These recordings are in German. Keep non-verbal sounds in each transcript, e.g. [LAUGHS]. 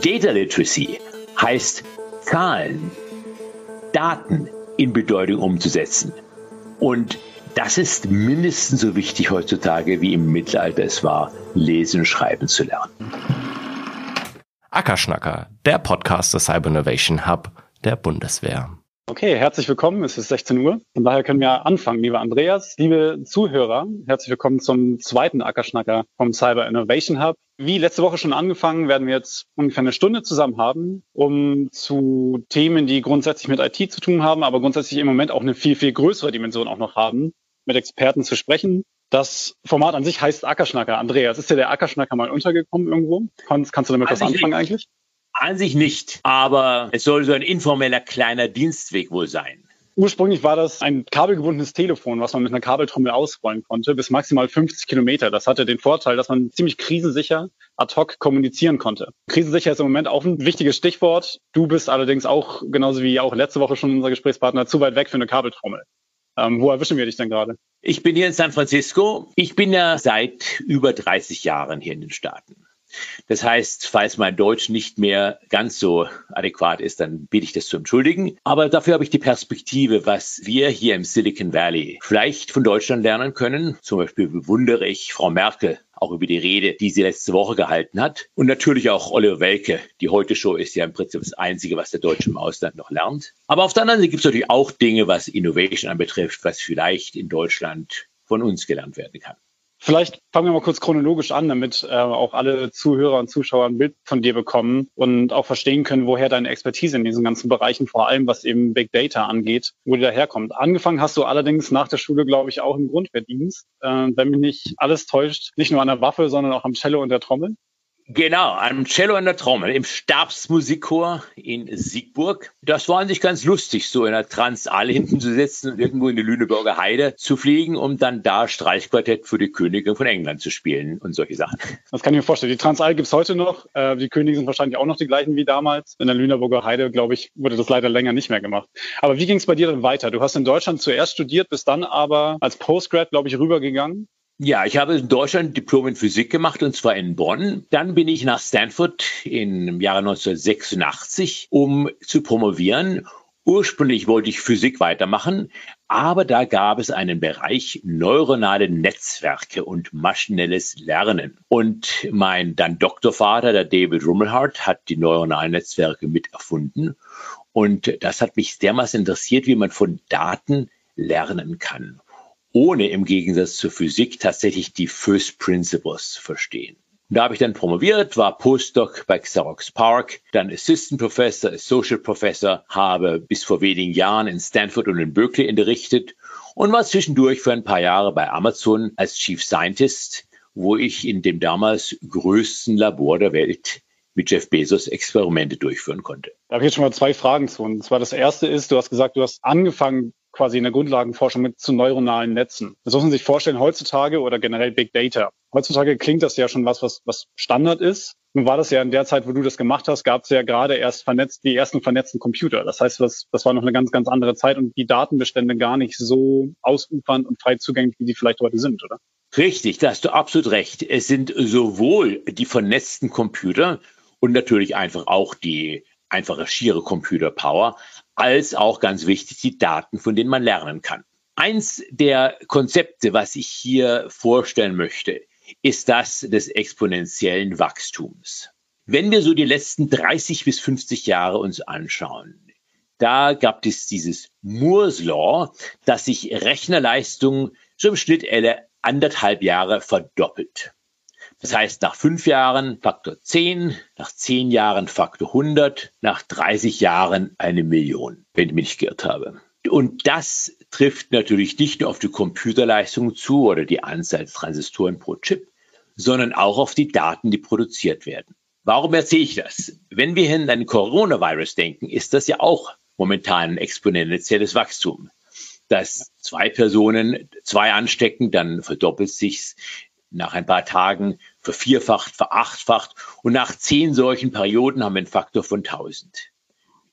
Data Literacy heißt Zahlen, Daten in Bedeutung umzusetzen. Und das ist mindestens so wichtig heutzutage, wie im Mittelalter es war, lesen und schreiben zu lernen. Ackerschnacker, der Podcast des Cyber Innovation Hub der Bundeswehr. Okay, herzlich willkommen. Es ist 16 Uhr. Von daher können wir anfangen, lieber Andreas. Liebe Zuhörer, herzlich willkommen zum zweiten Ackerschnacker vom Cyber Innovation Hub. Wie letzte Woche schon angefangen, werden wir jetzt ungefähr eine Stunde zusammen haben, um zu Themen, die grundsätzlich mit IT zu tun haben, aber grundsätzlich im Moment auch eine viel, viel größere Dimension auch noch haben, mit Experten zu sprechen. Das Format an sich heißt Ackerschnacker. Andreas, ist dir der Ackerschnacker mal untergekommen irgendwo? Kannst, kannst du damit was anfangen eigentlich? An sich nicht, aber es soll so ein informeller kleiner Dienstweg wohl sein. Ursprünglich war das ein kabelgebundenes Telefon, was man mit einer Kabeltrommel ausrollen konnte, bis maximal 50 Kilometer. Das hatte den Vorteil, dass man ziemlich krisensicher ad hoc kommunizieren konnte. Krisensicher ist im Moment auch ein wichtiges Stichwort. Du bist allerdings auch, genauso wie auch letzte Woche schon unser Gesprächspartner, zu weit weg für eine Kabeltrommel. Ähm, wo erwischen wir dich denn gerade? Ich bin hier in San Francisco. Ich bin ja seit über 30 Jahren hier in den Staaten. Das heißt, falls mein Deutsch nicht mehr ganz so adäquat ist, dann bitte ich das zu entschuldigen. Aber dafür habe ich die Perspektive, was wir hier im Silicon Valley vielleicht von Deutschland lernen können. Zum Beispiel bewundere ich Frau Merkel auch über die Rede, die sie letzte Woche gehalten hat. Und natürlich auch Oliver Welke. Die Heute-Show ist ja im Prinzip das Einzige, was der Deutsche im Ausland noch lernt. Aber auf der anderen Seite gibt es natürlich auch Dinge, was Innovation anbetrifft, was vielleicht in Deutschland von uns gelernt werden kann. Vielleicht fangen wir mal kurz chronologisch an, damit äh, auch alle Zuhörer und Zuschauer ein Bild von dir bekommen und auch verstehen können, woher deine Expertise in diesen ganzen Bereichen, vor allem was eben Big Data angeht, wo die daherkommt. Angefangen hast du allerdings nach der Schule, glaube ich, auch im Grundwehrdienst, äh, wenn mich nicht alles täuscht, nicht nur an der Waffe, sondern auch am Cello und der Trommel. Genau, am Cello an der Trommel im Stabsmusikchor in Siegburg. Das war an sich ganz lustig, so in der Transall hinten zu sitzen und irgendwo in die Lüneburger Heide zu fliegen, um dann da Streichquartett für die Königin von England zu spielen und solche Sachen. Das kann ich mir vorstellen. Die Transall gibt's heute noch. Äh, die Könige sind wahrscheinlich auch noch die gleichen wie damals. In der Lüneburger Heide, glaube ich, wurde das leider länger nicht mehr gemacht. Aber wie ging's bei dir dann weiter? Du hast in Deutschland zuerst studiert, bist dann aber als Postgrad, glaube ich, rübergegangen ja, ich habe in Deutschland Diplom in Physik gemacht und zwar in Bonn. Dann bin ich nach Stanford im Jahre 1986, um zu promovieren. Ursprünglich wollte ich Physik weitermachen, aber da gab es einen Bereich neuronale Netzwerke und maschinelles Lernen. Und mein dann Doktorvater, der David Rummelhart, hat die neuronalen Netzwerke mit erfunden. Und das hat mich dermaßen interessiert, wie man von Daten lernen kann ohne im Gegensatz zur Physik tatsächlich die First Principles zu verstehen. da habe ich dann promoviert, war Postdoc bei Xerox Park, dann Assistant Professor, Associate Professor, habe bis vor wenigen Jahren in Stanford und in Berkeley unterrichtet und war zwischendurch für ein paar Jahre bei Amazon als Chief Scientist, wo ich in dem damals größten Labor der Welt mit Jeff Bezos Experimente durchführen konnte. Da habe ich jetzt schon mal zwei Fragen zu. Und zwar das erste ist, du hast gesagt, du hast angefangen quasi in der Grundlagenforschung mit zu neuronalen Netzen. Das muss man sich vorstellen, heutzutage oder generell Big Data. Heutzutage klingt das ja schon was, was, was Standard ist. Nun war das ja in der Zeit, wo du das gemacht hast, gab es ja gerade erst vernetzt, die ersten vernetzten Computer. Das heißt, das, das war noch eine ganz, ganz andere Zeit und die Datenbestände gar nicht so ausufernd und frei zugänglich, wie die vielleicht heute sind, oder? Richtig, da hast du absolut recht. Es sind sowohl die vernetzten Computer und natürlich einfach auch die einfache schiere Computer Power, als auch ganz wichtig die Daten, von denen man lernen kann. Eins der Konzepte, was ich hier vorstellen möchte, ist das des exponentiellen Wachstums. Wenn wir so die letzten 30 bis 50 Jahre uns anschauen, da gab es dieses Moore's Law, dass sich Rechnerleistung so im Schnitt alle anderthalb Jahre verdoppelt. Das heißt, nach fünf Jahren Faktor 10, nach zehn Jahren Faktor 100, nach 30 Jahren eine Million, wenn ich mich nicht geirrt habe. Und das trifft natürlich nicht nur auf die Computerleistung zu oder die Anzahl Transistoren pro Chip, sondern auch auf die Daten, die produziert werden. Warum erzähle ich das? Wenn wir in ein Coronavirus denken, ist das ja auch momentan ein exponentielles Wachstum. Dass zwei Personen zwei anstecken, dann verdoppelt sich's nach ein paar Tagen vervierfacht, verachtfacht und nach zehn solchen Perioden haben wir einen Faktor von 1000.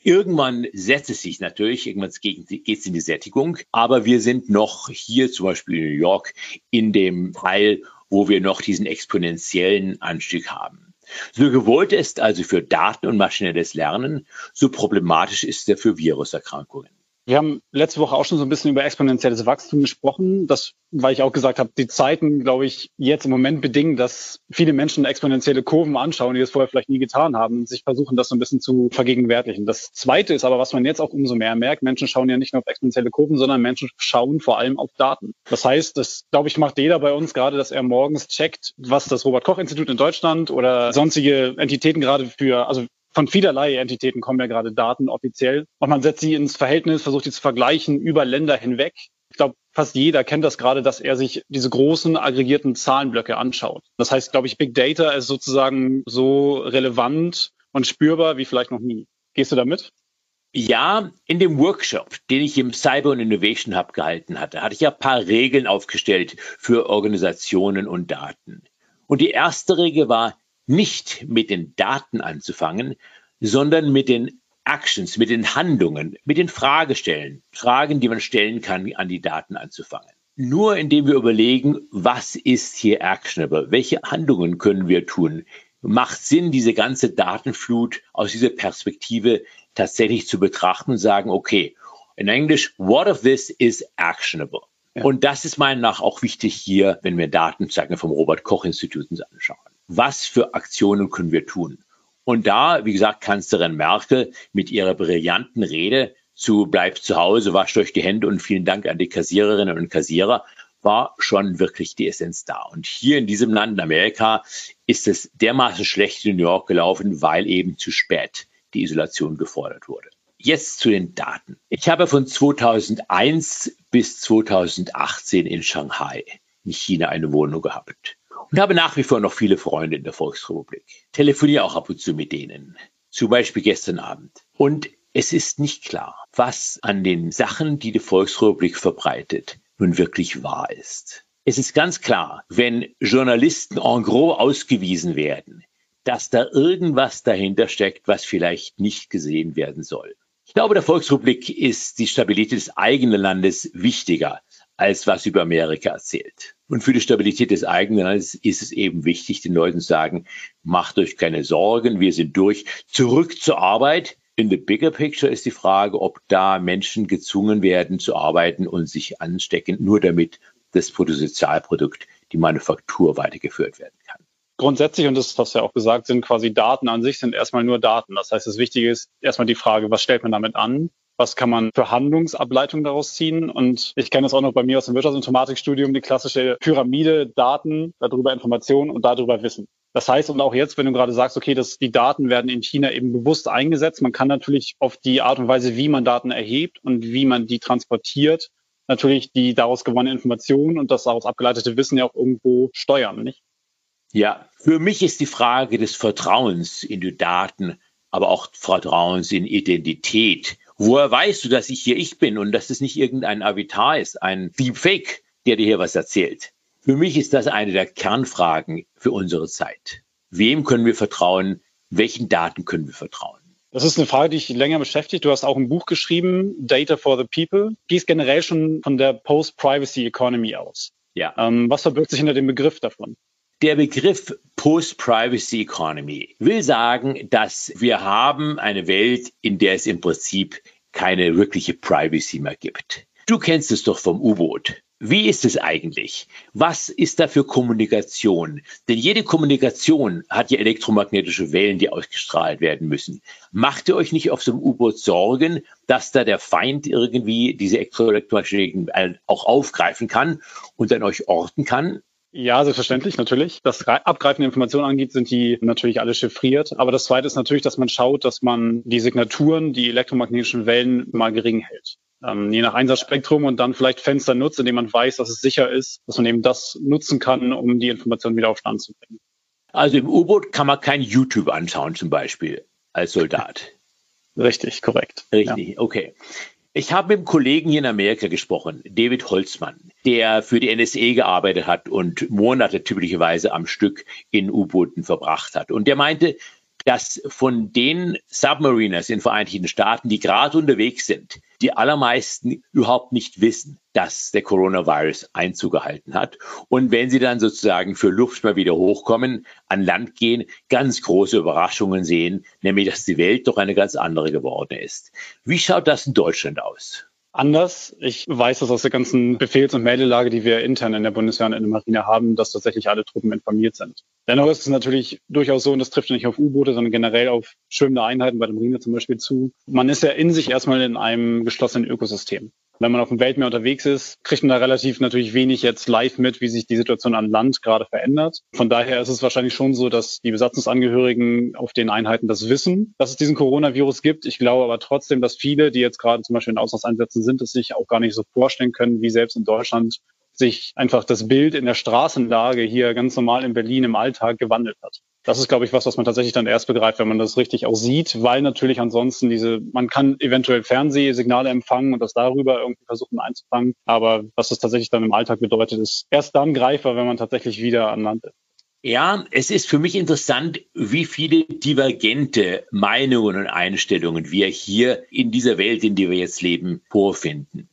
Irgendwann setzt es sich natürlich, irgendwann geht es in die Sättigung, aber wir sind noch hier zum Beispiel in New York in dem Teil, wo wir noch diesen exponentiellen Anstieg haben. So gewollt ist also für Daten und maschinelles Lernen, so problematisch ist er für Viruserkrankungen. Wir haben letzte Woche auch schon so ein bisschen über exponentielles Wachstum gesprochen. Das, weil ich auch gesagt habe, die Zeiten, glaube ich, jetzt im Moment bedingen, dass viele Menschen exponentielle Kurven anschauen, die das vorher vielleicht nie getan haben und sich versuchen, das so ein bisschen zu vergegenwärtigen. Das Zweite ist aber, was man jetzt auch umso mehr merkt, Menschen schauen ja nicht nur auf exponentielle Kurven, sondern Menschen schauen vor allem auf Daten. Das heißt, das, glaube ich, macht jeder bei uns gerade, dass er morgens checkt, was das Robert-Koch-Institut in Deutschland oder sonstige Entitäten gerade für, also von vielerlei Entitäten kommen ja gerade Daten offiziell. Und man setzt sie ins Verhältnis, versucht sie zu vergleichen über Länder hinweg. Ich glaube, fast jeder kennt das gerade, dass er sich diese großen aggregierten Zahlenblöcke anschaut. Das heißt, glaube ich, Big Data ist sozusagen so relevant und spürbar wie vielleicht noch nie. Gehst du damit? Ja, in dem Workshop, den ich im Cyber und Innovation Hub gehalten hatte, hatte ich ja ein paar Regeln aufgestellt für Organisationen und Daten. Und die erste Regel war, nicht mit den Daten anzufangen, sondern mit den Actions, mit den Handlungen, mit den Fragestellen, Fragen, die man stellen kann, an die Daten anzufangen. Nur indem wir überlegen, was ist hier actionable, welche Handlungen können wir tun, macht Sinn, diese ganze Datenflut aus dieser Perspektive tatsächlich zu betrachten und sagen, okay, in Englisch, what of this is actionable? Ja. Und das ist meiner nach auch wichtig hier, wenn wir Daten sagen, vom Robert Koch Institut uns anschauen was für Aktionen können wir tun? Und da, wie gesagt, Kanzlerin Merkel mit ihrer brillanten Rede zu bleibt zu Hause, wascht euch die Hände und vielen Dank an die Kassiererinnen und Kassierer, war schon wirklich die Essenz da. Und hier in diesem Land, in Amerika, ist es dermaßen schlecht in New York gelaufen, weil eben zu spät die Isolation gefordert wurde. Jetzt zu den Daten. Ich habe von 2001 bis 2018 in Shanghai in China eine Wohnung gehabt und habe nach wie vor noch viele Freunde in der Volksrepublik. Telefoniere auch ab und zu mit denen. Zum Beispiel gestern Abend. Und es ist nicht klar, was an den Sachen, die die Volksrepublik verbreitet, nun wirklich wahr ist. Es ist ganz klar, wenn Journalisten en gros ausgewiesen werden, dass da irgendwas dahinter steckt, was vielleicht nicht gesehen werden soll. Ich glaube, der Volksrepublik ist die Stabilität des eigenen Landes wichtiger als was über Amerika erzählt. Und für die Stabilität des eigenen Landes ist es eben wichtig, den Leuten zu sagen, macht euch keine Sorgen, wir sind durch, zurück zur Arbeit. In the bigger picture ist die Frage, ob da Menschen gezwungen werden zu arbeiten und sich anstecken, nur damit das Bruttosozialprodukt, die Manufaktur weitergeführt werden kann. Grundsätzlich, und das hast du ja auch gesagt, sind quasi Daten an sich sind erstmal nur Daten. Das heißt, das Wichtige ist erstmal die Frage, was stellt man damit an? Was kann man für Handlungsableitung daraus ziehen. Und ich kenne das auch noch bei mir aus dem Wirtschaftsinformatikstudium, die klassische Pyramide, Daten, darüber Informationen und darüber Wissen. Das heißt, und auch jetzt, wenn du gerade sagst, okay, dass die Daten werden in China eben bewusst eingesetzt, man kann natürlich auf die Art und Weise, wie man Daten erhebt und wie man die transportiert, natürlich die daraus gewonnene Information und das daraus abgeleitete Wissen ja auch irgendwo steuern, nicht? Ja, für mich ist die Frage des Vertrauens in die Daten, aber auch Vertrauens in Identität Woher weißt du, dass ich hier ich bin und dass es nicht irgendein Avatar ist, ein Deepfake, der dir hier was erzählt? Für mich ist das eine der Kernfragen für unsere Zeit. Wem können wir vertrauen? Welchen Daten können wir vertrauen? Das ist eine Frage, die dich länger beschäftigt. Du hast auch ein Buch geschrieben, Data for the People. Gehst generell schon von der Post-Privacy Economy aus. Ja. Ähm, was verbirgt sich hinter dem Begriff davon? Der Begriff Post-Privacy Economy will sagen, dass wir haben eine Welt, in der es im Prinzip keine wirkliche Privacy mehr gibt. Du kennst es doch vom U-Boot. Wie ist es eigentlich? Was ist da für Kommunikation? Denn jede Kommunikation hat ja elektromagnetische Wellen, die ausgestrahlt werden müssen. Macht ihr euch nicht auf so einem U-Boot Sorgen, dass da der Feind irgendwie diese elektromagnetischen Wellen auch aufgreifen kann und dann euch orten kann? Ja, selbstverständlich, natürlich. Das Abgreifen der Informationen angeht, sind die natürlich alle chiffriert. Aber das Zweite ist natürlich, dass man schaut, dass man die Signaturen, die elektromagnetischen Wellen mal gering hält. Ähm, je nach Einsatzspektrum und dann vielleicht Fenster nutzt, indem man weiß, dass es sicher ist, dass man eben das nutzen kann, um die Informationen wieder auf Stand zu bringen. Also im U-Boot kann man kein YouTube anschauen zum Beispiel als Soldat. [LAUGHS] Richtig, korrekt. Richtig, ja. okay. Ich habe mit einem Kollegen hier in Amerika gesprochen, David Holzmann, der für die NSA gearbeitet hat und Monate typischerweise am Stück in U-Booten verbracht hat. Und der meinte, dass von den Submariners in den Vereinigten Staaten, die gerade unterwegs sind, die allermeisten überhaupt nicht wissen, dass der Coronavirus Einzug gehalten hat. Und wenn sie dann sozusagen für Luft mal wieder hochkommen, an Land gehen, ganz große Überraschungen sehen, nämlich dass die Welt doch eine ganz andere geworden ist. Wie schaut das in Deutschland aus? Anders. Ich weiß das aus der ganzen Befehls- und Meldelage, die wir intern in der Bundeswehr und in der Marine haben, dass tatsächlich alle Truppen informiert sind. Dennoch ist es natürlich durchaus so, und das trifft nicht auf U-Boote, sondern generell auf schwimmende Einheiten bei der Marine zum Beispiel zu. Man ist ja in sich erstmal in einem geschlossenen Ökosystem. Wenn man auf dem Weltmeer unterwegs ist, kriegt man da relativ natürlich wenig jetzt live mit, wie sich die Situation an Land gerade verändert. Von daher ist es wahrscheinlich schon so, dass die Besatzungsangehörigen auf den Einheiten das wissen, dass es diesen Coronavirus gibt. Ich glaube aber trotzdem, dass viele, die jetzt gerade zum Beispiel in Auslandseinsätzen sind, es sich auch gar nicht so vorstellen können, wie selbst in Deutschland sich einfach das Bild in der Straßenlage hier ganz normal in Berlin im Alltag gewandelt hat das ist, glaube ich, was, was man tatsächlich dann erst begreift, wenn man das richtig auch sieht, weil natürlich ansonsten diese, man kann eventuell Fernsehsignale empfangen und das darüber irgendwie versuchen einzufangen. Aber was das tatsächlich dann im Alltag bedeutet, ist erst dann greifbar, wenn man tatsächlich wieder an Land ist. Ja, es ist für mich interessant, wie viele divergente Meinungen und Einstellungen wir hier in dieser Welt, in der wir jetzt leben, vorfinden.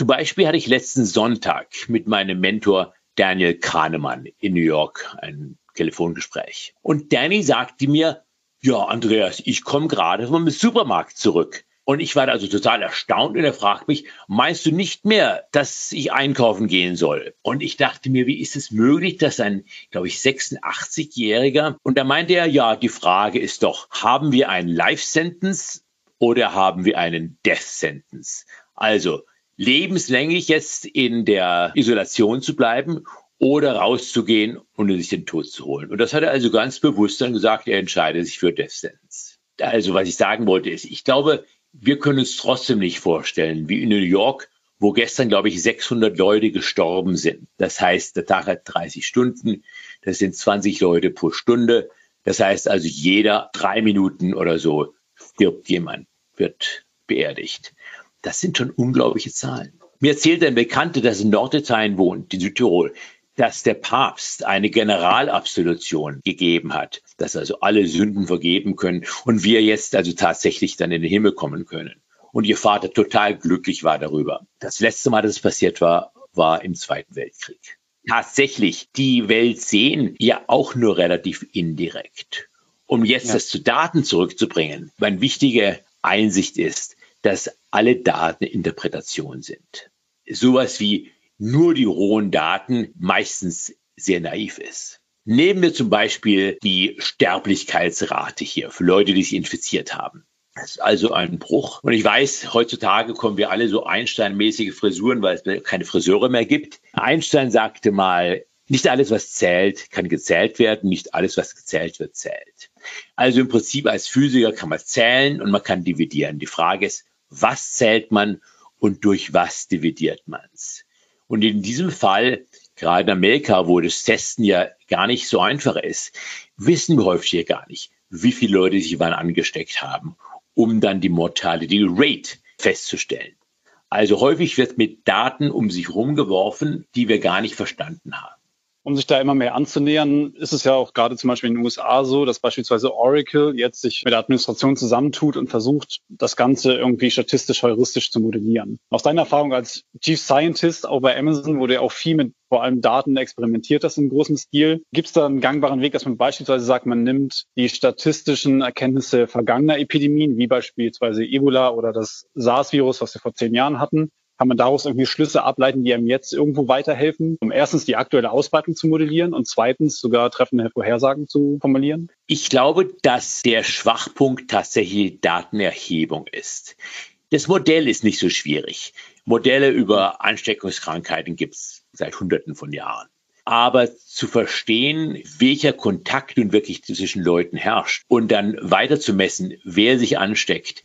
Zum Beispiel hatte ich letzten Sonntag mit meinem Mentor Daniel Kahnemann in New York ein Telefongespräch. Und Danny sagte mir, ja, Andreas, ich komme gerade vom Supermarkt zurück. Und ich war also total erstaunt und er fragt mich, meinst du nicht mehr, dass ich einkaufen gehen soll? Und ich dachte mir, wie ist es möglich, dass ein, glaube ich, 86-Jähriger, und da meinte er, ja, die Frage ist doch, haben wir einen Life-Sentence oder haben wir einen Death-Sentence? Also, lebenslänglich jetzt in der Isolation zu bleiben oder rauszugehen und sich den Tod zu holen. Und das hat er also ganz bewusst dann gesagt, er entscheidet sich für Death Sentence. Also was ich sagen wollte ist, ich glaube, wir können uns trotzdem nicht vorstellen, wie in New York, wo gestern, glaube ich, 600 Leute gestorben sind. Das heißt, der Tag hat 30 Stunden, das sind 20 Leute pro Stunde. Das heißt also, jeder drei Minuten oder so stirbt jemand, wird beerdigt. Das sind schon unglaubliche Zahlen. Mir erzählt ein Bekannter, der in Norditalien wohnt, in Südtirol dass der Papst eine Generalabsolution gegeben hat, dass also alle Sünden vergeben können und wir jetzt also tatsächlich dann in den Himmel kommen können. Und ihr Vater total glücklich war darüber. Das letzte Mal, dass es passiert war, war im Zweiten Weltkrieg. Tatsächlich, die Welt sehen ja auch nur relativ indirekt. Um jetzt ja. das zu Daten zurückzubringen, meine wichtige Einsicht ist, dass alle Daten Interpretation sind. Sowas wie nur die rohen Daten meistens sehr naiv ist. Nehmen wir zum Beispiel die Sterblichkeitsrate hier für Leute, die sich infiziert haben. Das ist also ein Bruch. Und ich weiß, heutzutage kommen wir alle so Einstein-mäßige Frisuren, weil es keine Friseure mehr gibt. Einstein sagte mal, nicht alles, was zählt, kann gezählt werden, nicht alles, was gezählt wird, zählt. Also im Prinzip als Physiker kann man zählen und man kann dividieren. Die Frage ist, was zählt man und durch was dividiert man es? Und in diesem Fall, gerade in Amerika, wo das Testen ja gar nicht so einfach ist, wissen wir häufig hier gar nicht, wie viele Leute sich wann angesteckt haben, um dann die Mortality Rate festzustellen. Also häufig wird mit Daten um sich rumgeworfen, die wir gar nicht verstanden haben. Um sich da immer mehr anzunähern, ist es ja auch gerade zum Beispiel in den USA so, dass beispielsweise Oracle jetzt sich mit der Administration zusammentut und versucht, das Ganze irgendwie statistisch heuristisch zu modellieren. Aus deiner Erfahrung als Chief Scientist auch bei Amazon, wo du ja auch viel mit vor allem Daten experimentiert hast in großem Stil, gibt es da einen gangbaren Weg, dass man beispielsweise sagt, man nimmt die statistischen Erkenntnisse vergangener Epidemien, wie beispielsweise Ebola oder das SARS-Virus, was wir vor zehn Jahren hatten, kann man daraus irgendwie Schlüsse ableiten, die einem jetzt irgendwo weiterhelfen, um erstens die aktuelle Ausbreitung zu modellieren und zweitens sogar treffende Vorhersagen zu formulieren? Ich glaube, dass der Schwachpunkt tatsächlich Datenerhebung ist. Das Modell ist nicht so schwierig. Modelle über Ansteckungskrankheiten gibt es seit Hunderten von Jahren. Aber zu verstehen, welcher Kontakt nun wirklich zwischen Leuten herrscht und dann weiter zu messen, wer sich ansteckt,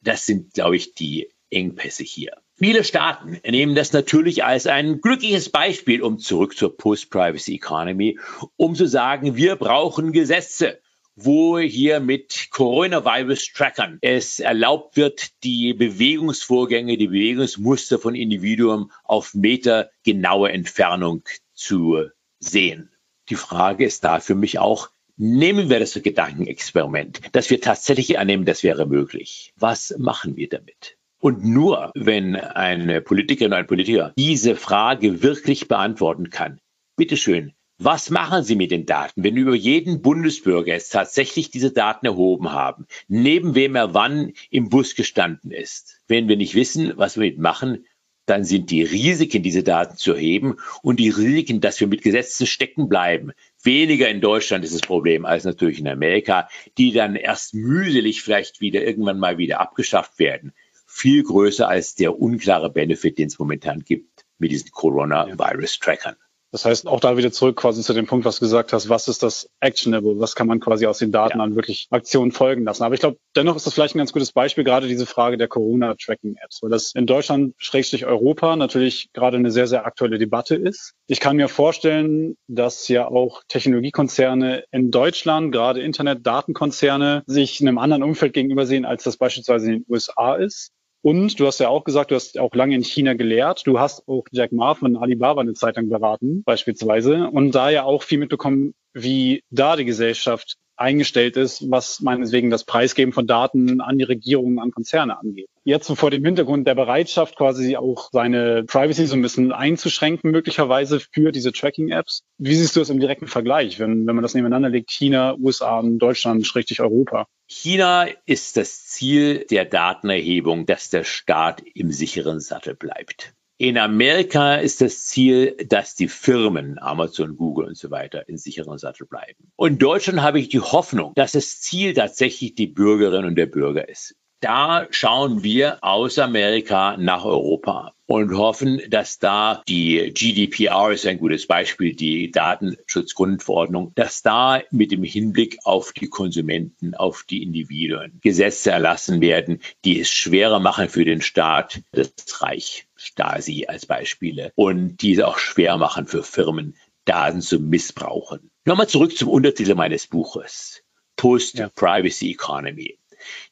das sind, glaube ich, die Engpässe hier. Viele Staaten nehmen das natürlich als ein glückliches Beispiel, um zurück zur Post-Privacy Economy, um zu sagen, wir brauchen Gesetze, wo hier mit Coronavirus-Trackern es erlaubt wird, die Bewegungsvorgänge, die Bewegungsmuster von Individuen auf Meter genaue Entfernung zu sehen. Die Frage ist da für mich auch, Nehmen wir das Gedankenexperiment, dass wir tatsächlich annehmen, das wäre möglich. Was machen wir damit? Und nur wenn eine Politikerin oder ein Politiker diese Frage wirklich beantworten kann, bitteschön, was machen Sie mit den Daten, wenn über jeden Bundesbürger jetzt tatsächlich diese Daten erhoben haben, neben wem er wann im Bus gestanden ist? Wenn wir nicht wissen, was wir mit machen, dann sind die Risiken, diese Daten zu erheben und die Risiken, dass wir mit Gesetzen stecken bleiben. Weniger in Deutschland ist das Problem als natürlich in Amerika, die dann erst mühselig vielleicht wieder irgendwann mal wieder abgeschafft werden. Viel größer als der unklare Benefit, den es momentan gibt mit diesen Coronavirus-Trackern. Das heißt, auch da wieder zurück quasi zu dem Punkt, was du gesagt hast, was ist das Actionable? Was kann man quasi aus den Daten ja. an wirklich Aktionen folgen lassen? Aber ich glaube, dennoch ist das vielleicht ein ganz gutes Beispiel, gerade diese Frage der Corona-Tracking-Apps, weil das in Deutschland, Schrägstrich Europa, natürlich gerade eine sehr, sehr aktuelle Debatte ist. Ich kann mir vorstellen, dass ja auch Technologiekonzerne in Deutschland, gerade Internet-Datenkonzerne, sich in einem anderen Umfeld gegenüber sehen, als das beispielsweise in den USA ist. Und du hast ja auch gesagt, du hast auch lange in China gelehrt. Du hast auch Jack Ma von Alibaba eine Zeit lang beraten, beispielsweise. Und da ja auch viel mitbekommen, wie da die Gesellschaft eingestellt ist, was meinetwegen das Preisgeben von Daten an die Regierungen, an Konzerne angeht. Jetzt vor dem Hintergrund der Bereitschaft, quasi auch seine Privacy so ein bisschen einzuschränken, möglicherweise für diese Tracking-Apps. Wie siehst du das im direkten Vergleich, wenn, wenn man das nebeneinander legt, China, USA, Deutschland, schrägstrich Europa? China ist das Ziel der Datenerhebung, dass der Staat im sicheren Sattel bleibt. In Amerika ist das Ziel, dass die Firmen, Amazon, Google und so weiter, in sicheren Sattel bleiben. Und in Deutschland habe ich die Hoffnung, dass das Ziel tatsächlich die Bürgerin und der Bürger ist. Da schauen wir aus Amerika nach Europa und hoffen, dass da die GDPR ist ein gutes Beispiel, die Datenschutzgrundverordnung, dass da mit dem Hinblick auf die Konsumenten, auf die Individuen Gesetze erlassen werden, die es schwerer machen für den Staat, das Reich, Stasi als Beispiele, und die es auch schwer machen für Firmen, Daten zu missbrauchen. Nochmal zurück zum Untertitel meines Buches. Post-Privacy Economy.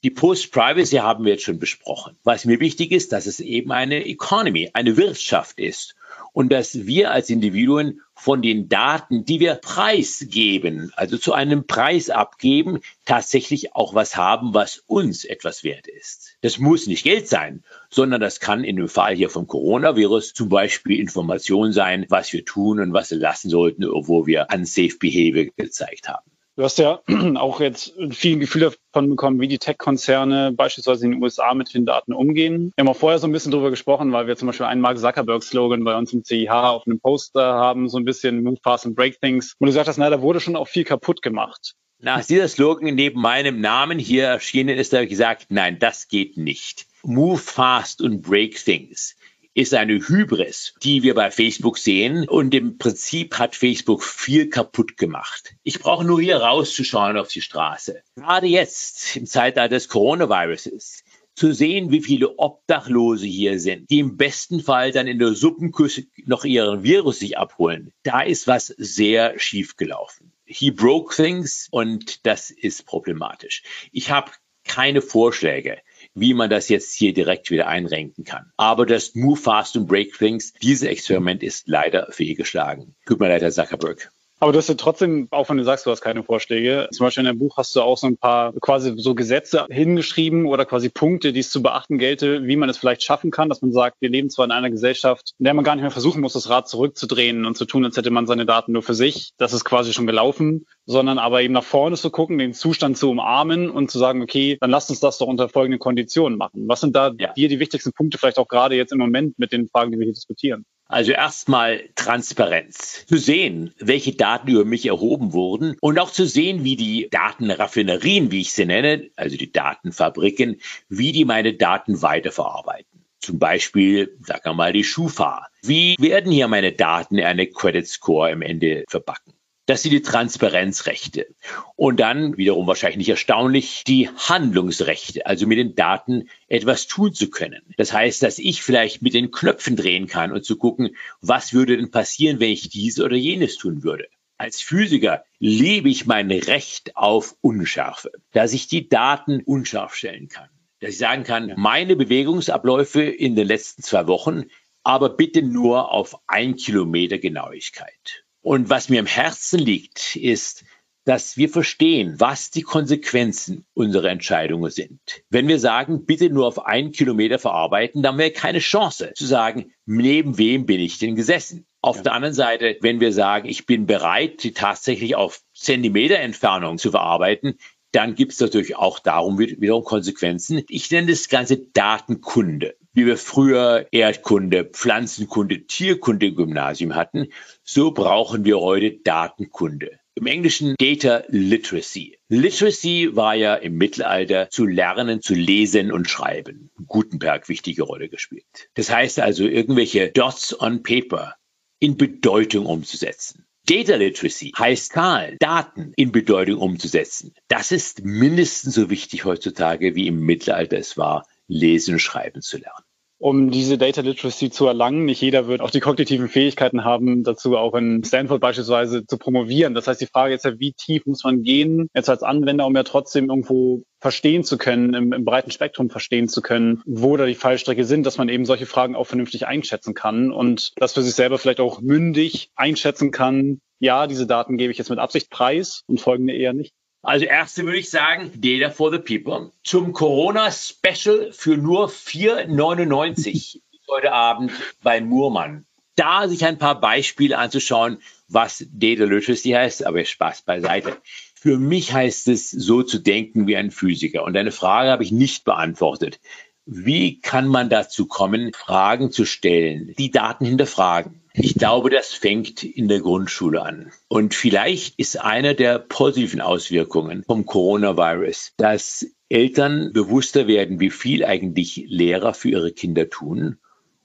Die Post-Privacy haben wir jetzt schon besprochen. Was mir wichtig ist, dass es eben eine Economy, eine Wirtschaft ist und dass wir als Individuen von den Daten, die wir preisgeben, also zu einem Preis abgeben, tatsächlich auch was haben, was uns etwas wert ist. Das muss nicht Geld sein, sondern das kann in dem Fall hier vom Coronavirus zum Beispiel Information sein, was wir tun und was wir lassen sollten, wo wir unsafe behavior gezeigt haben. Du hast ja [CLEARS THROAT] auch jetzt viel Gefühl davon bekommen, wie die Tech-Konzerne beispielsweise in den USA mit den Daten umgehen. Wir haben auch vorher so ein bisschen drüber gesprochen, weil wir zum Beispiel einen Mark Zuckerberg-Slogan bei uns im CIH auf einem Poster haben, so ein bisschen Move fast and break things. Und du sagst, na, da wurde schon auch viel kaputt gemacht. Nach dieser Slogan neben meinem Namen hier erschienen ist, habe ich gesagt, nein, das geht nicht. Move fast and break things ist eine Hybris, die wir bei Facebook sehen. Und im Prinzip hat Facebook viel kaputt gemacht. Ich brauche nur hier rauszuschauen auf die Straße. Gerade jetzt, im Zeitalter des Coronaviruses, zu sehen, wie viele Obdachlose hier sind, die im besten Fall dann in der Suppenküche noch ihren Virus sich abholen. Da ist was sehr schief gelaufen. He broke things und das ist problematisch. Ich habe keine Vorschläge wie man das jetzt hier direkt wieder einrenken kann. Aber das Move Fast and Break Things, dieses Experiment ist leider fehlgeschlagen. Tut mir leid, Herr Zuckerberg. Aber du hast ja trotzdem, auch wenn du sagst, du hast keine Vorschläge, zum Beispiel in deinem Buch hast du auch so ein paar quasi so Gesetze hingeschrieben oder quasi Punkte, die es zu beachten gelte, wie man es vielleicht schaffen kann, dass man sagt, wir leben zwar in einer Gesellschaft, in der man gar nicht mehr versuchen muss, das Rad zurückzudrehen und zu tun, als hätte man seine Daten nur für sich. Das ist quasi schon gelaufen, sondern aber eben nach vorne zu gucken, den Zustand zu umarmen und zu sagen, okay, dann lasst uns das doch unter folgenden Konditionen machen. Was sind da ja. dir die wichtigsten Punkte, vielleicht auch gerade jetzt im Moment mit den Fragen, die wir hier diskutieren? Also erstmal Transparenz. Zu sehen, welche Daten über mich erhoben wurden und auch zu sehen, wie die Datenraffinerien, wie ich sie nenne, also die Datenfabriken, wie die meine Daten weiterverarbeiten. Zum Beispiel, sagen wir mal, die Schufa. Wie werden hier meine Daten in eine Credit Score im Ende verbacken? Das sind die Transparenzrechte. Und dann, wiederum wahrscheinlich nicht erstaunlich, die Handlungsrechte, also mit den Daten etwas tun zu können. Das heißt, dass ich vielleicht mit den Knöpfen drehen kann und zu gucken, was würde denn passieren, wenn ich dies oder jenes tun würde. Als Physiker lebe ich mein Recht auf Unschärfe, dass ich die Daten unscharf stellen kann. Dass ich sagen kann, meine Bewegungsabläufe in den letzten zwei Wochen, aber bitte nur auf ein Kilometer Genauigkeit. Und was mir am Herzen liegt, ist, dass wir verstehen, was die Konsequenzen unserer Entscheidungen sind. Wenn wir sagen, bitte nur auf einen Kilometer verarbeiten, dann haben wir keine Chance zu sagen, neben wem bin ich denn gesessen. Auf ja. der anderen Seite, wenn wir sagen, ich bin bereit, sie tatsächlich auf Zentimeter Entfernung zu verarbeiten, dann gibt es natürlich auch darum wiederum Konsequenzen. Ich nenne das Ganze Datenkunde. Wie wir früher Erdkunde, Pflanzenkunde, Tierkunde im Gymnasium hatten, so brauchen wir heute Datenkunde. Im Englischen Data Literacy. Literacy war ja im Mittelalter zu lernen, zu lesen und schreiben. Gutenberg wichtige Rolle gespielt. Das heißt also, irgendwelche Dots on Paper in Bedeutung umzusetzen. Data Literacy heißt Zahlen, Daten in Bedeutung umzusetzen. Das ist mindestens so wichtig heutzutage, wie im Mittelalter es war, lesen und schreiben zu lernen um diese Data Literacy zu erlangen. Nicht jeder wird auch die kognitiven Fähigkeiten haben, dazu auch in Stanford beispielsweise zu promovieren. Das heißt, die Frage jetzt ja, wie tief muss man gehen, jetzt als Anwender, um ja trotzdem irgendwo verstehen zu können, im, im breiten Spektrum verstehen zu können, wo da die Fallstrecke sind, dass man eben solche Fragen auch vernünftig einschätzen kann und das für sich selber vielleicht auch mündig einschätzen kann. Ja, diese Daten gebe ich jetzt mit Absicht preis und folgende eher nicht. Also erste würde ich sagen, Data for the People. Zum Corona-Special für nur 4,99 heute Abend bei Murmann. Da sich ein paar Beispiele anzuschauen, was Data Literacy heißt, aber Spaß beiseite. Für mich heißt es, so zu denken wie ein Physiker. Und eine Frage habe ich nicht beantwortet. Wie kann man dazu kommen, Fragen zu stellen, die Daten hinterfragen? Ich glaube, das fängt in der Grundschule an. Und vielleicht ist eine der positiven Auswirkungen vom Coronavirus, dass Eltern bewusster werden, wie viel eigentlich Lehrer für ihre Kinder tun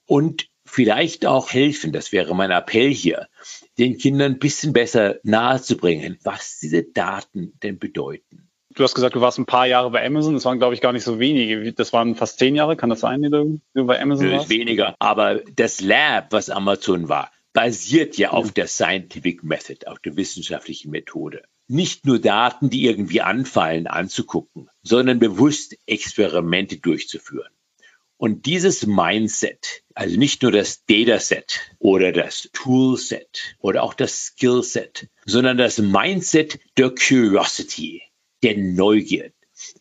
und vielleicht auch helfen, das wäre mein Appell hier, den Kindern ein bisschen besser nahezubringen, was diese Daten denn bedeuten. Du hast gesagt, du warst ein paar Jahre bei Amazon. Das waren, glaube ich, gar nicht so wenige. Das waren fast zehn Jahre. Kann das sein, die du bei Amazon warst? Weniger. Aber das Lab, was Amazon war, basiert ja auf der Scientific Method, auf der wissenschaftlichen Methode. Nicht nur Daten, die irgendwie anfallen, anzugucken, sondern bewusst Experimente durchzuführen. Und dieses Mindset, also nicht nur das Dataset oder das Toolset oder auch das Skillset, sondern das Mindset der Curiosity, der Neugier.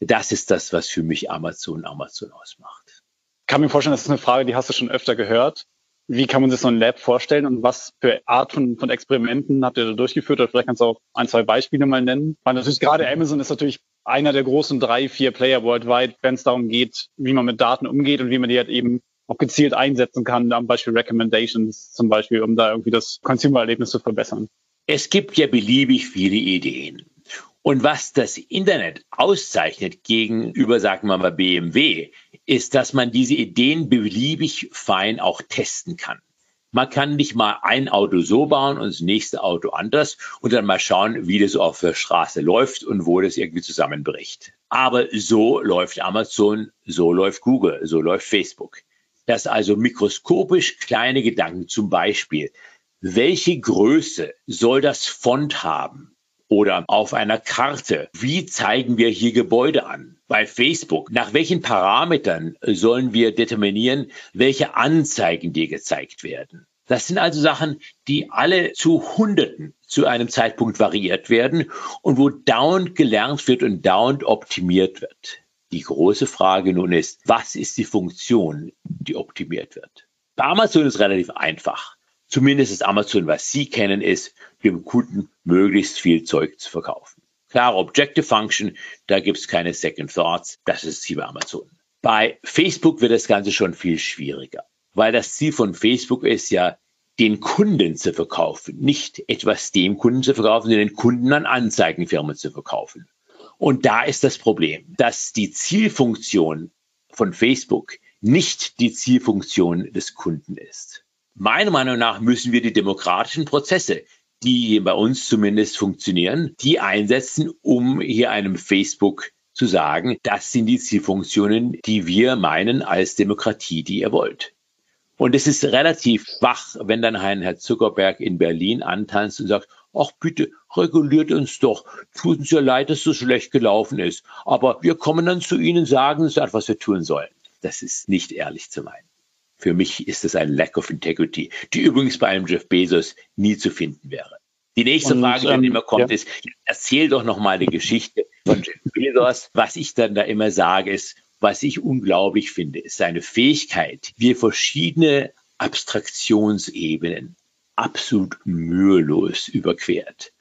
Das ist das, was für mich Amazon Amazon ausmacht. Ich kann mir vorstellen, das ist eine Frage, die hast du schon öfter gehört. Wie kann man sich so ein Lab vorstellen und was für Art von, von Experimenten habt ihr da durchgeführt? Oder vielleicht kannst du auch ein, zwei Beispiele mal nennen. Weil natürlich gerade Amazon ist natürlich einer der großen drei, vier Player worldwide, wenn es darum geht, wie man mit Daten umgeht und wie man die halt eben auch gezielt einsetzen kann, am Beispiel Recommendations zum Beispiel, um da irgendwie das Consumer-Erlebnis zu verbessern. Es gibt ja beliebig viele Ideen. Und was das Internet auszeichnet gegenüber, sagen wir mal, BMW, ist, dass man diese Ideen beliebig fein auch testen kann. Man kann nicht mal ein Auto so bauen und das nächste Auto anders und dann mal schauen, wie das auf der Straße läuft und wo das irgendwie zusammenbricht. Aber so läuft Amazon, so läuft Google, so läuft Facebook. Das also mikroskopisch kleine Gedanken zum Beispiel. Welche Größe soll das Font haben? Oder auf einer Karte, wie zeigen wir hier Gebäude an? Bei Facebook, nach welchen Parametern sollen wir determinieren, welche Anzeigen dir gezeigt werden? Das sind also Sachen, die alle zu Hunderten zu einem Zeitpunkt variiert werden und wo dauernd gelernt wird und dauernd optimiert wird. Die große Frage nun ist, was ist die Funktion, die optimiert wird? Bei Amazon ist relativ einfach. Zumindest ist Amazon, was Sie kennen, ist, dem Kunden möglichst viel Zeug zu verkaufen. Klare Objective Function, da gibt es keine Second Thoughts, das ist Ziel bei Amazon. Bei Facebook wird das Ganze schon viel schwieriger, weil das Ziel von Facebook ist ja, den Kunden zu verkaufen, nicht etwas dem Kunden zu verkaufen, sondern den Kunden an Anzeigenfirmen zu verkaufen. Und da ist das Problem, dass die Zielfunktion von Facebook nicht die Zielfunktion des Kunden ist. Meiner Meinung nach müssen wir die demokratischen Prozesse, die bei uns zumindest funktionieren, die einsetzen, um hier einem Facebook zu sagen, das sind die Zielfunktionen, die wir meinen als Demokratie, die ihr wollt. Und es ist relativ schwach, wenn dann ein Herr Zuckerberg in Berlin antanzt und sagt, ach bitte, reguliert uns doch. Tut uns ja leid, dass so schlecht gelaufen ist. Aber wir kommen dann zu Ihnen, sagen uns, was wir tun sollen. Das ist nicht ehrlich zu meinen. Für mich ist es ein Lack of Integrity, die übrigens bei einem Jeff Bezos nie zu finden wäre. Die nächste und, Frage, die ähm, immer kommt, ja. ist, erzähl doch noch mal eine Geschichte von Jeff Bezos. Was ich dann da immer sage, ist, was ich unglaublich finde, ist seine Fähigkeit, wie verschiedene Abstraktionsebenen absolut mühelos überquert.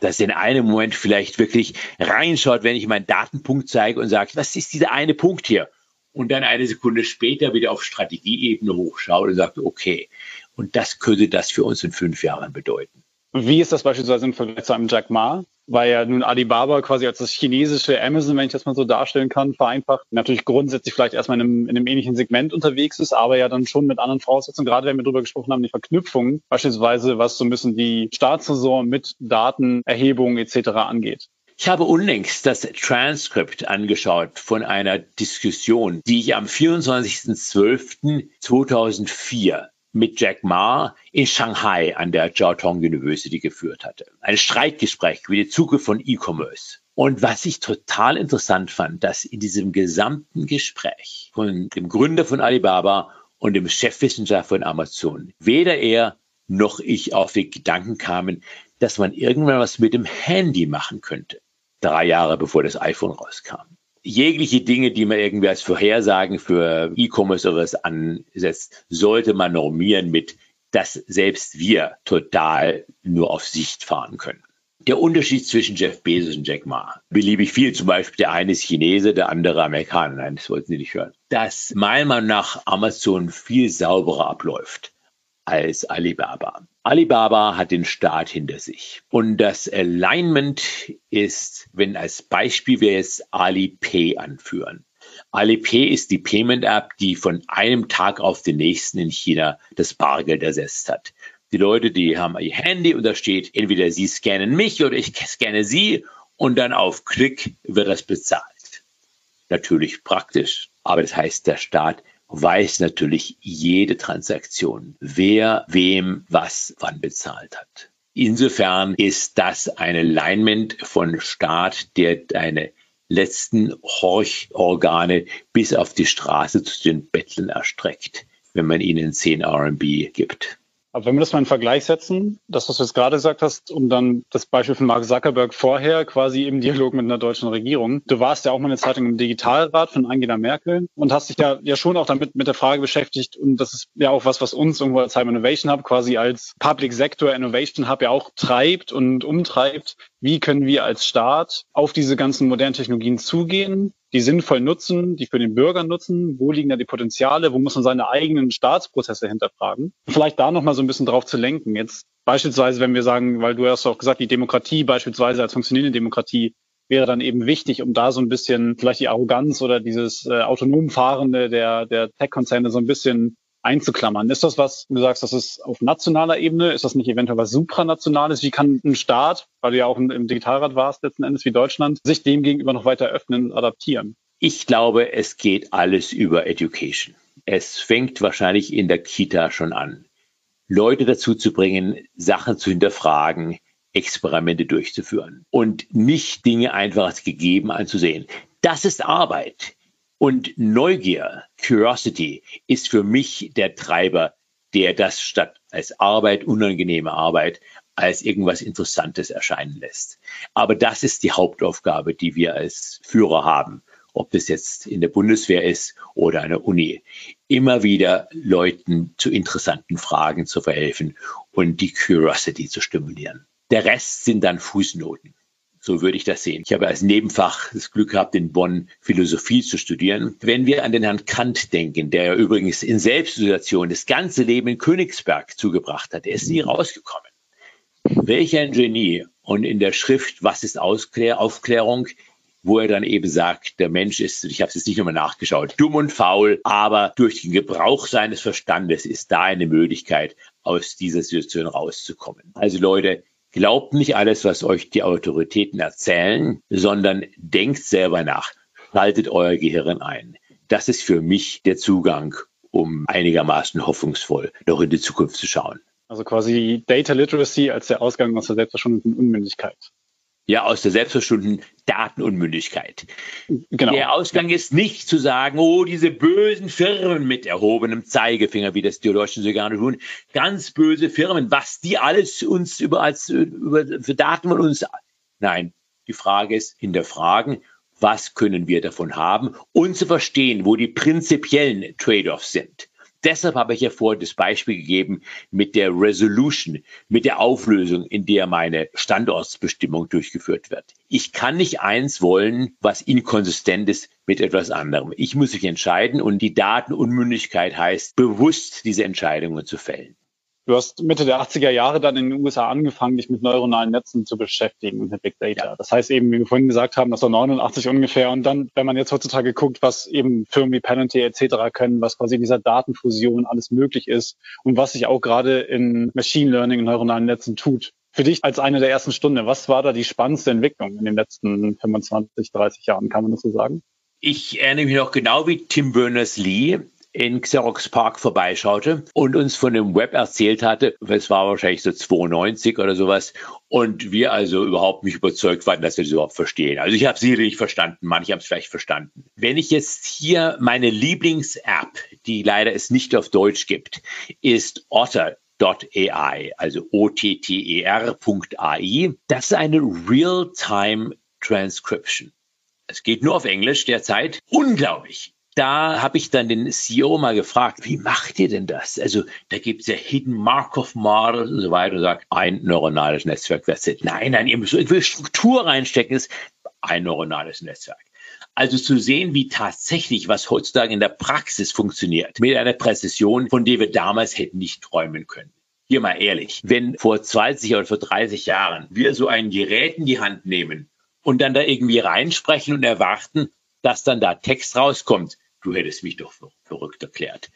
Dass in einem Moment vielleicht wirklich reinschaut, wenn ich meinen Datenpunkt zeige und sage, was ist dieser eine Punkt hier? Und dann eine Sekunde später wieder auf Strategieebene hochschaut und sagt, okay, und das könnte das für uns in fünf Jahren bedeuten. Wie ist das beispielsweise im Vergleich zu einem Jack Ma? Weil ja nun Alibaba quasi als das chinesische Amazon, wenn ich das mal so darstellen kann, vereinfacht, natürlich grundsätzlich vielleicht erstmal in einem, in einem ähnlichen Segment unterwegs ist, aber ja dann schon mit anderen Voraussetzungen, gerade wenn wir darüber gesprochen haben, die Verknüpfung, beispielsweise was so ein bisschen die Staatssaison mit Datenerhebung etc. angeht. Ich habe unlängst das Transkript angeschaut von einer Diskussion, die ich am 24.12.2004 mit Jack Ma in Shanghai an der Jiao Tong University geführt hatte. Ein Streitgespräch über die Zukunft von E-Commerce. Und was ich total interessant fand, dass in diesem gesamten Gespräch von dem Gründer von Alibaba und dem Chefwissenschaftler von Amazon weder er noch ich auf den Gedanken kamen, dass man irgendwann was mit dem Handy machen könnte. Drei Jahre bevor das iPhone rauskam jegliche Dinge, die man irgendwie als Vorhersagen für E-Commerce oder was ansetzt, sollte man normieren mit, dass selbst wir total nur auf Sicht fahren können. Der Unterschied zwischen Jeff Bezos und Jack Ma. Beliebig viel. Zum Beispiel der eine ist Chinese, der andere Amerikaner. Nein, das wollten Sie nicht hören. Dass meiner Meinung nach Amazon viel sauberer abläuft als Alibaba. Alibaba hat den Staat hinter sich. Und das Alignment ist, wenn als Beispiel wir jetzt Alipay anführen. Alipay ist die Payment App, die von einem Tag auf den nächsten in China das Bargeld ersetzt hat. Die Leute, die haben ihr Handy und da steht, entweder sie scannen mich oder ich scanne sie und dann auf Klick wird das bezahlt. Natürlich praktisch, aber das heißt, der Staat weiß natürlich jede Transaktion, wer wem was wann bezahlt hat. Insofern ist das ein Alignment von Staat, der deine letzten Horchorgane bis auf die Straße zu den Bettlern erstreckt, wenn man ihnen 10 RMB gibt. Aber wenn wir das mal in Vergleich setzen, das, was du jetzt gerade gesagt hast, um dann das Beispiel von Mark Zuckerberg vorher quasi im Dialog mit einer deutschen Regierung. Du warst ja auch mal eine Zeitung im Digitalrat von Angela Merkel und hast dich ja, ja schon auch damit mit der Frage beschäftigt. Und das ist ja auch was, was uns irgendwo als Time Innovation Hub quasi als Public Sector Innovation Hub ja auch treibt und umtreibt. Wie können wir als Staat auf diese ganzen modernen Technologien zugehen? die sinnvoll nutzen, die für den Bürger nutzen, wo liegen da die Potenziale, wo muss man seine eigenen Staatsprozesse hinterfragen. Vielleicht da nochmal so ein bisschen drauf zu lenken. Jetzt beispielsweise, wenn wir sagen, weil du hast auch gesagt, die Demokratie beispielsweise als funktionierende Demokratie wäre dann eben wichtig, um da so ein bisschen vielleicht die Arroganz oder dieses äh, autonom Fahrende der, der Tech-Konzerne so ein bisschen einzuklammern. Ist das was, du sagst, das ist auf nationaler Ebene? Ist das nicht eventuell was supranationales? Wie kann ein Staat, weil du ja auch im Digitalrat warst letzten Endes wie Deutschland, sich dem gegenüber noch weiter öffnen und adaptieren? Ich glaube, es geht alles über Education. Es fängt wahrscheinlich in der Kita schon an. Leute dazu zu bringen, Sachen zu hinterfragen, Experimente durchzuführen und nicht Dinge einfach als gegeben anzusehen. Das ist Arbeit. Und Neugier, Curiosity, ist für mich der Treiber, der das statt als Arbeit, unangenehme Arbeit, als irgendwas Interessantes erscheinen lässt. Aber das ist die Hauptaufgabe, die wir als Führer haben, ob das jetzt in der Bundeswehr ist oder an der Uni. Immer wieder Leuten zu interessanten Fragen zu verhelfen und die Curiosity zu stimulieren. Der Rest sind dann Fußnoten. So würde ich das sehen. Ich habe als Nebenfach das Glück gehabt, in Bonn Philosophie zu studieren. Wenn wir an den Herrn Kant denken, der übrigens in Selbstisolation das ganze Leben in Königsberg zugebracht hat, er ist nie rausgekommen. Welch ein Genie. Und in der Schrift Was ist Ausklär Aufklärung? wo er dann eben sagt, der Mensch ist, ich habe es jetzt nicht nochmal nachgeschaut, dumm und faul, aber durch den Gebrauch seines Verstandes ist da eine Möglichkeit, aus dieser Situation rauszukommen. Also Leute, Glaubt nicht alles, was euch die Autoritäten erzählen, sondern denkt selber nach. Schaltet euer Gehirn ein. Das ist für mich der Zugang, um einigermaßen hoffnungsvoll noch in die Zukunft zu schauen. Also quasi Data Literacy als der Ausgang aus der Selbstverschwendung und Unmündigkeit. Ja, aus der selbstverschuldeten Datenunmündigkeit. Genau. Der Ausgang ist nicht zu sagen, oh, diese bösen Firmen mit erhobenem Zeigefinger, wie das die Deutschen so gerne tun, ganz böse Firmen, was die alles uns über, als, über, für Daten von uns. Nein, die Frage ist hinterfragen, was können wir davon haben und zu verstehen, wo die prinzipiellen Trade-offs sind. Deshalb habe ich ja vorhin das Beispiel gegeben mit der Resolution, mit der Auflösung, in der meine Standortsbestimmung durchgeführt wird. Ich kann nicht eins wollen, was inkonsistent ist mit etwas anderem. Ich muss mich entscheiden und die Datenunmündigkeit heißt, bewusst diese Entscheidungen zu fällen. Du hast Mitte der 80er Jahre dann in den USA angefangen, dich mit neuronalen Netzen zu beschäftigen und mit Big Data. Das heißt eben, wie wir vorhin gesagt haben, das war 89 ungefähr. Und dann, wenn man jetzt heutzutage guckt, was eben Firmen wie Penalty etc. können, was quasi in dieser Datenfusion alles möglich ist und was sich auch gerade in Machine Learning und neuronalen Netzen tut. Für dich als eine der ersten Stunde, was war da die spannendste Entwicklung in den letzten 25, 30 Jahren? Kann man das so sagen? Ich erinnere mich noch genau wie Tim Berners-Lee in Xerox Park vorbeischaute und uns von dem Web erzählt hatte. Es war wahrscheinlich so 92 oder sowas. Und wir also überhaupt nicht überzeugt waren, dass wir das überhaupt verstehen. Also ich habe sie nicht verstanden, manche haben es vielleicht verstanden. Wenn ich jetzt hier meine Lieblings-App, die leider es nicht auf Deutsch gibt, ist Otter.ai, also O-T-T-E-R.ai. Das ist eine Real-Time Transcription. Es geht nur auf Englisch derzeit. Unglaublich da habe ich dann den CEO mal gefragt, wie macht ihr denn das? Also da gibt es ja Hidden Markov Model und so weiter und sagt, ein neuronales Netzwerk, that's it. Nein, nein, ihr müsst irgendwie Struktur reinstecken, ist ein neuronales Netzwerk. Also zu sehen, wie tatsächlich was heutzutage in der Praxis funktioniert, mit einer Präzision, von der wir damals hätten nicht träumen können. Hier mal ehrlich, wenn vor 20 oder vor 30 Jahren wir so ein Gerät in die Hand nehmen und dann da irgendwie reinsprechen und erwarten, dass dann da Text rauskommt, du hättest mich doch für verrückt erklärt.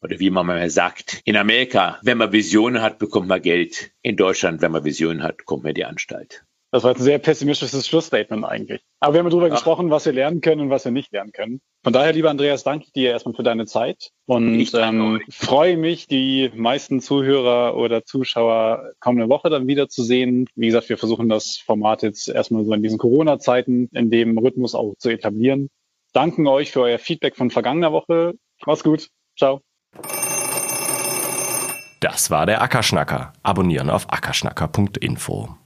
Oder wie man mal sagt, in Amerika, wenn man Visionen hat, bekommt man Geld. In Deutschland, wenn man Visionen hat, kommt man in die Anstalt. Das war ein sehr pessimistisches Schlussstatement eigentlich. Aber wir haben darüber Ach. gesprochen, was wir lernen können und was wir nicht lernen können. Von daher, lieber Andreas, danke ich dir erstmal für deine Zeit und ähm, freue mich, die meisten Zuhörer oder Zuschauer kommende Woche dann wieder zu sehen. Wie gesagt, wir versuchen das Format jetzt erstmal so in diesen Corona-Zeiten in dem Rhythmus auch zu etablieren danken euch für euer Feedback von vergangener Woche. Macht's gut. Ciao. Das war der Ackerschnacker. Abonnieren auf ackerschnacker.info.